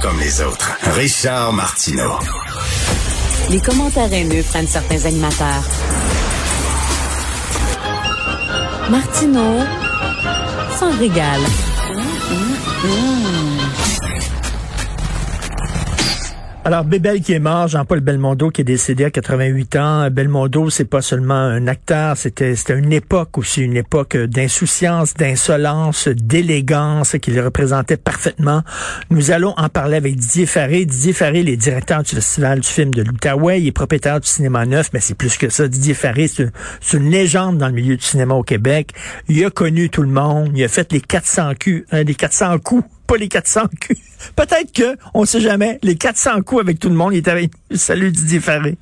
comme les autres. Richard Martineau. Les commentaires haineux prennent certains animateurs. Martineau s'en régale. Alors, Bébel qui est mort, Jean-Paul Belmondo qui est décédé à 88 ans. Belmondo, c'est pas seulement un acteur, c'était c'était une époque aussi, une époque d'insouciance, d'insolence, d'élégance qu'il représentait parfaitement. Nous allons en parler avec Didier Faré. Didier Faré, il est directeur du Festival du film de l'Outaouais, il est propriétaire du Cinéma Neuf, mais c'est plus que ça. Didier Faré, c'est une légende dans le milieu du cinéma au Québec. Il a connu tout le monde, il a fait les 400 coups, un des 400 coups pas les 400 coups. Peut-être que, on sait jamais, les 400 coups avec tout le monde, il est avec Salut Didier Farré.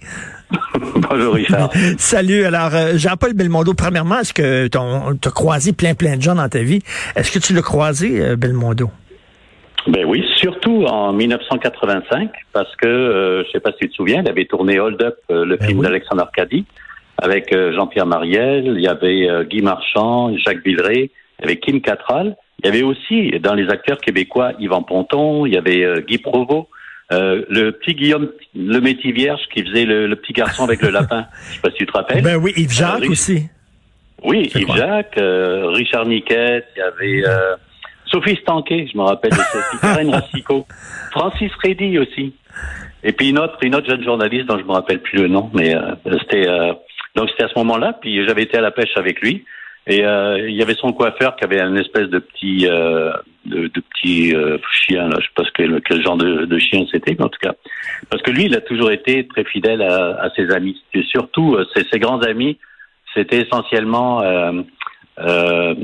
Bonjour Richard. Salut. Alors, euh, Jean-Paul Belmondo, premièrement, est-ce que tu as croisé plein, plein de gens dans ta vie? Est-ce que tu l'as croisé, euh, Belmondo? Ben oui, surtout en 1985, parce que, euh, je sais pas si tu te souviens, il avait tourné Hold Up, le ben film d'Alexandre Arcadi, avec Jean-Pierre Mariel, il y avait Guy Marchand, Jacques Villeray, il y avait Kim Cattrall, il y avait aussi dans les acteurs québécois Yvan Ponton, il y avait euh, Guy Provost, euh, le petit Guillaume le métier vierge qui faisait le, petit garçon avec le lapin. Je sais pas si tu te rappelles. Ben oui, Yves Jacques euh, aussi. Oui, Yves Jacques, Richard Niquette, il y avait Sophie Stanquet, je me rappelle de Sophie, Karen Racicot, Francis Reddy aussi. Et puis une autre, une autre jeune journaliste dont je me rappelle plus le nom, mais c'était donc c'était à ce moment-là. Puis j'avais été à la pêche avec lui. Et euh, il y avait son coiffeur qui avait un espèce de petit euh, de, de, petit euh, chien, là, je sais pas quel, quel genre de, de chien c'était, mais en tout cas. Parce que lui, il a toujours été très fidèle à, à ses amis. Et surtout, euh, ses, ses, grands amis, c'était essentiellement euh, euh,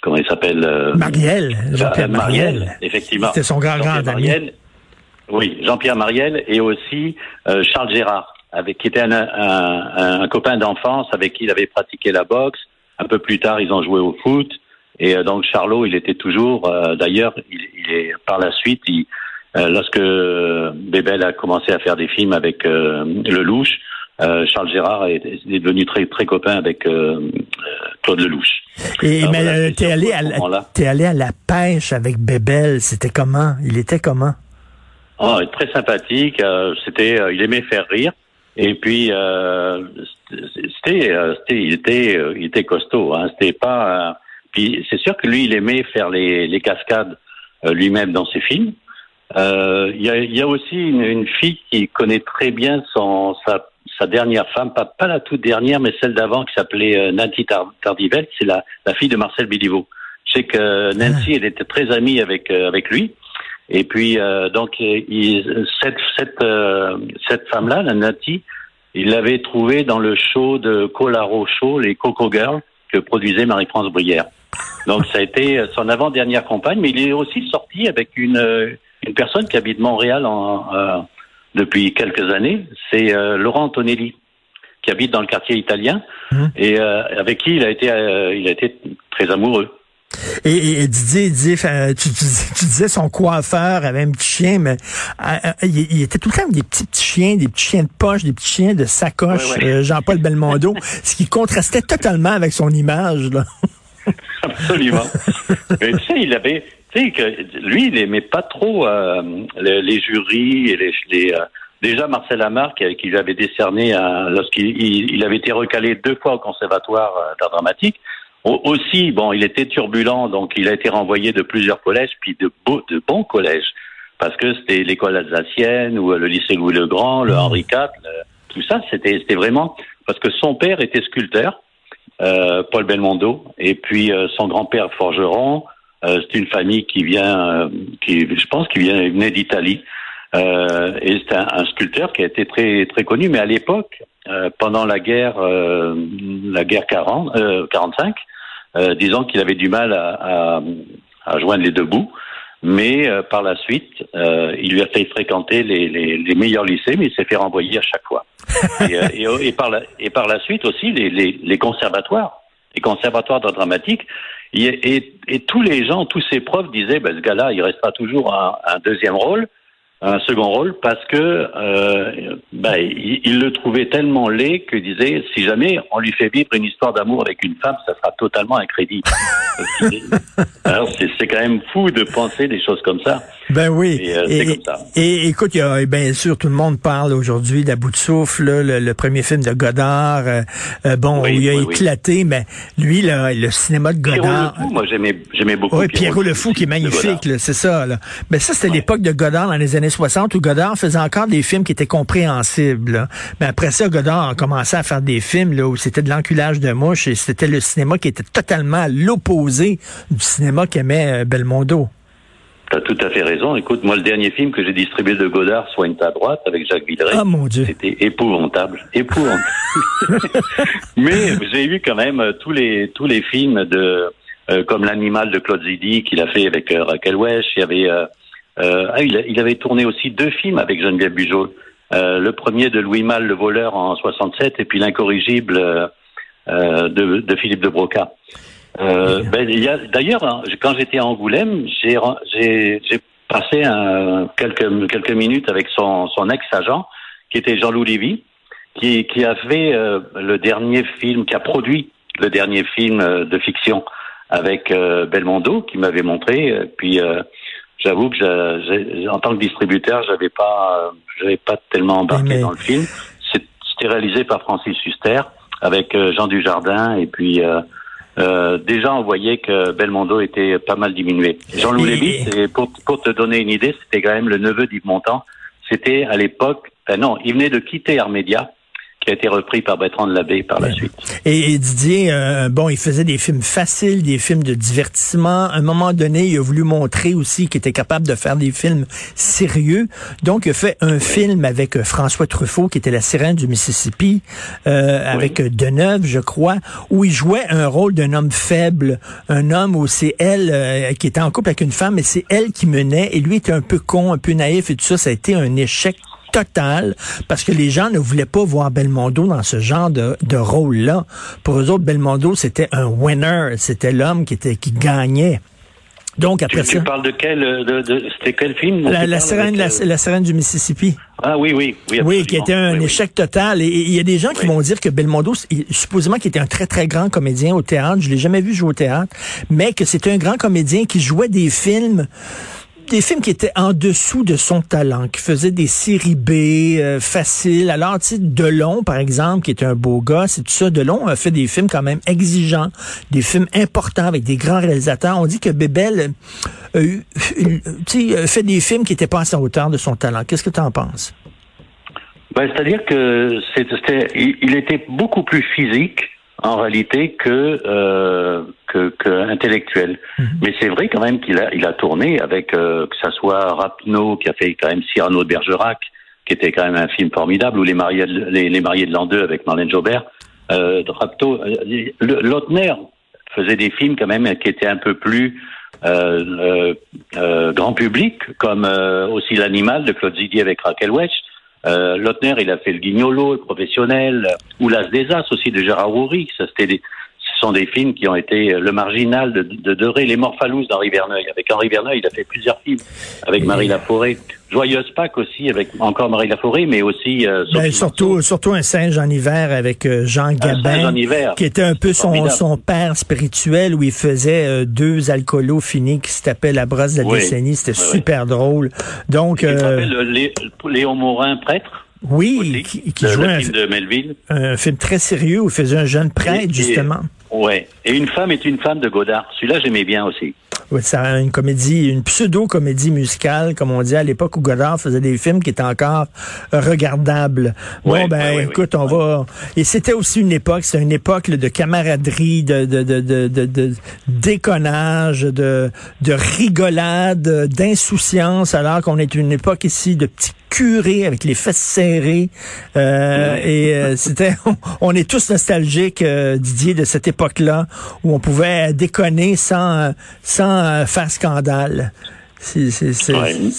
comment il s'appelle Marielle, Jean-Pierre Marielle. Effectivement. C'était son grand grand ami. Oui, Jean-Pierre Marielle et aussi Charles Gérard avec qui était un, un, un copain d'enfance avec qui il avait pratiqué la boxe. Un peu plus tard, ils ont joué au foot. Et euh, donc Charlot, il était toujours. Euh, d'ailleurs, il, il, est par la suite, il, euh, lorsque Bébel a commencé à faire des films avec Lelouch, Charles Gérard est, est, devenu très très copain avec Claude Lelouch. Et mais t'es allé à la, t'es allé à la pêche avec Bébel. C'était comment? Il était comment? Oh, très sympathique. c'était, il aimait faire rire. Et puis, euh, c'était, euh, c'était, il était, euh, il était costaud. Hein. C'était pas. puis c'est sûr que lui, il aimait faire les, les cascades lui-même dans ses films. Il y, a, y, a, aussi une, une, fille qui connaît très bien son sa, sa dernière femme, pas, pas la toute dernière, mais celle d'avant qui s'appelait Nancy Tardivel. C'est la, la fille de Marcel Biliveau. Je sais que Nancy, elle était très amie avec avec lui. Et puis, euh, donc, il, cette, cette, euh, cette femme-là, la Nati, il l'avait trouvée dans le show de Colaro Show, les Coco Girls, que produisait Marie-France Brière. Donc, ça a été son avant-dernière campagne, mais il est aussi sorti avec une, une personne qui habite Montréal en, euh, depuis quelques années. C'est Laurent Antonelli, qui habite dans le quartier italien, mmh. et avec qui il a été, il a été très amoureux. Et, Didier, Didier tu, disais son coiffeur avait un petit chien, mais euh, euh, il, était tout le temps avec des petits, petits chiens, des petits chiens de poche, des petits chiens de sacoche, euh, Jean-Paul Belmondo, ce qui contrastait totalement avec son image. Là. Absolument. mais tu sais, il avait, tu sais, que lui, il aimait pas trop les, jurys et les, les déjà Marcel Amar qui, lui avait décerné lorsqu'il il, avait été recalé deux fois au conservatoire d'art dramatique aussi, bon, il était turbulent, donc il a été renvoyé de plusieurs collèges, puis de, beaux, de bons collèges, parce que c'était l'école alsacienne ou le lycée Louis le Grand, le Henri IV, tout ça, c'était c'était vraiment parce que son père était sculpteur, euh, Paul Belmondo, et puis euh, son grand-père forgeron. Euh, c'est une famille qui vient, euh, qui, je pense, qui vient venait d'Italie. Euh, et c'est un, un, sculpteur qui a été très très connu, mais à l'époque, pendant la guerre, la guerre 40, 45, euh, disant qu'il avait du mal à, à, joindre les deux bouts. Mais euh, par la suite, euh, il lui a fait fréquenter les, les, les, meilleurs lycées, mais il s'est fait renvoyer à chaque fois. et, et, et, par la, et par la suite aussi, les, les conservatoires, les conservatoires d'art dramatique, et, et, tous les gens, tous ces profs disaient, ben, ce gars-là, il restera toujours un, un deuxième rôle un second rôle parce que euh, ben, il, le trouvait tellement laid que disait si jamais on lui fait vivre une histoire d'amour avec une femme, ça sera totalement incrédible. Alors c'est quand même fou de penser des choses comme ça. Ben oui. Et, euh, comme ça. et, écoute, il y a, bien sûr, tout le monde parle aujourd'hui d'À bout de souffle, le, premier film de Godard. Euh, euh, bon, il a éclaté, mais lui, là, le cinéma de Godard. Pierrot le Fou, moi j'aimais beaucoup. Oui, Pierrot, le Fou, qui est magnifique, c'est ça. Là. Ben ça, c'était l'époque de Godard dans les années 60 où Godard faisait encore des films qui étaient compréhensibles. Mais après ça, Godard a commencé à faire des films là, où c'était de l'enculage de mouche et c'était le cinéma qui était totalement l'opposé du cinéma qu'aimait Belmondo. Tu as tout à fait raison. Écoute, moi, le dernier film que j'ai distribué de Godard, Soigne ta droite, avec Jacques Villeray. Ah, mon Dieu. C'était épouvantable. Épouvantable. Mais j'ai vu quand même euh, tous les, tous les films de, euh, comme L'animal de Claude Zidi, qu'il a fait avec euh, Raquel Wesh. Il y avait, euh, ah, il, il, avait tourné aussi deux films avec Geneviève Bugeaud. le premier de Louis Malle, Le voleur, en 67, et puis L'incorrigible de, de Philippe de Broca. Euh, ben, il y a d'ailleurs hein, quand j'étais à Angoulême, j'ai j'ai passé un, quelques quelques minutes avec son son ex-agent qui était Jean-Loup Lévy, qui qui a fait euh, le dernier film, qui a produit le dernier film euh, de fiction avec euh, Belmondo, qui m'avait montré. Puis j'avoue que en tant que distributeur, j'avais pas j'avais pas tellement embarqué dans le film. C'était réalisé par Francis Huster avec Jean Dujardin et puis euh, déjà on voyait que Belmondo était pas mal diminué. Jean-Louis Lévy, pour, pour te donner une idée, c'était quand même le neveu d'Yves Montand. C'était à l'époque, non, il venait de quitter Armédia qui a été repris par Bertrand de Labbé par la suite. Et, Didier, euh, bon, il faisait des films faciles, des films de divertissement. À un moment donné, il a voulu montrer aussi qu'il était capable de faire des films sérieux. Donc, il a fait un film avec euh, François Truffaut, qui était la sirène du Mississippi, euh, avec Deneuve, je crois, où il jouait un rôle d'un homme faible, un homme où c'est elle qui était en couple avec une femme, et c'est elle qui menait, et lui était un peu con, un peu naïf et tout ça. Ça a été un échec total parce que les gens ne voulaient pas voir Belmondo dans ce genre de, de rôle-là. Pour eux autres, Belmondo, c'était un winner, c'était l'homme qui était qui gagnait. Donc après tu, ça. Tu parles de quel, de, de c'était quel film? La, la sirène, la, la, sirène du Mississippi. Ah oui, oui, oui. Oui, qui était un échec total. Et il y a des gens qui vont dire que Belmondo, supposément qu'il était un très très grand comédien au théâtre. Je l'ai jamais vu jouer au théâtre, mais que c'était un grand comédien qui jouait des films des films qui étaient en dessous de son talent, qui faisaient des séries B euh, faciles. Alors, tu sais, Delon, par exemple, qui est un beau gars, c'est tout ça. Delon a fait des films quand même exigeants, des films importants avec des grands réalisateurs. On dit que Bébel euh, a fait des films qui n'étaient pas à sa hauteur de son talent. Qu'est-ce que tu en penses? Ben, C'est-à-dire que c'était, il était beaucoup plus physique en réalité que euh, que, que, intellectuel. Mhm. Mais c'est vrai quand même qu'il a il a tourné avec euh, que ça soit Rapneau qui a fait quand même Cyrano de Bergerac qui était quand même un film formidable ou les mariés de, les, les mariés de l'an 2 avec Marlène Jobert. Euh, Rapneau, euh, Lautner faisait des films quand même qui étaient un peu plus euh, euh, grand public, comme aussi l'animal de Claude Zidi avec Raquel Welch. Euh, Lautner, il a fait le Guignolo, le professionnel, ou L'As des As aussi de Gérard Houry. Ça, c'était des, ce sont des films qui ont été le marginal de, de, de Les Morphalous d'Henri Verneuil. Avec Henri Verneuil, il a fait plusieurs films avec Marie Laforêt. Joyeuse Pâques aussi avec encore Marie Laforêt, mais aussi euh, ben, surtout surtout un singe en hiver avec euh, Jean Gabin, qui était un peu son, son père spirituel où il faisait euh, deux alcoolos finis qui se tapaient la brosse de la décennie. C'était super drôle. Donc euh, Léon Morin prêtre? Oui, qui, qui jouait un film de Melville. Un film très sérieux où il faisait un jeune prêtre, justement. Ouais. Et une femme est une femme de Godard. Celui-là, j'aimais bien aussi. Oui, c'est une comédie, une pseudo-comédie musicale, comme on dit à l'époque où Godard faisait des films qui étaient encore regardables. bon, ben, écoute, on va. Et c'était aussi une époque, c'était une époque de camaraderie, de, de, de, de, de déconnage, de, de rigolade, d'insouciance, alors qu'on est une époque ici de petits curés avec les fesses serrées. Euh, et euh, c'était, on, est tous nostalgiques, euh, Didier, de cette époque-là où on pouvait déconner sans, sans faire scandale.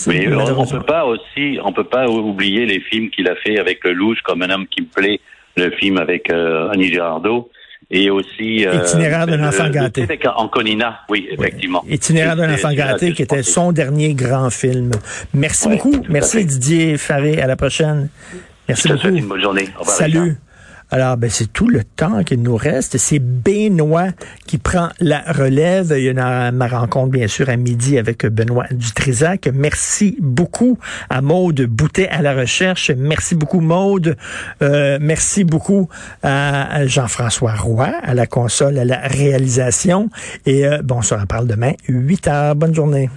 Mais on, peut pas aussi, on peut pas oublier les films qu'il a fait avec le Louche, comme un homme qui me plaît, le film avec Annie Girardot et aussi euh, itinéraire d'un enfant gâté. En Conina, oui, effectivement. Itinéraire d'un enfant gâté, qui était son dernier grand film. Merci beaucoup. Merci Didier Faré. À la prochaine. Merci beaucoup. Une bonne journée. Salut. Alors, ben, c'est tout le temps qu'il nous reste. C'est Benoît qui prend la relève. Il y a ma rencontre, bien sûr, à midi avec Benoît Dutrisac. Merci beaucoup à Maude Boutet à la recherche. Merci beaucoup, Maude. Euh, merci beaucoup à Jean-François Roy à la console, à la réalisation. Et euh, bon, on se reparle demain, 8 heures. Bonne journée.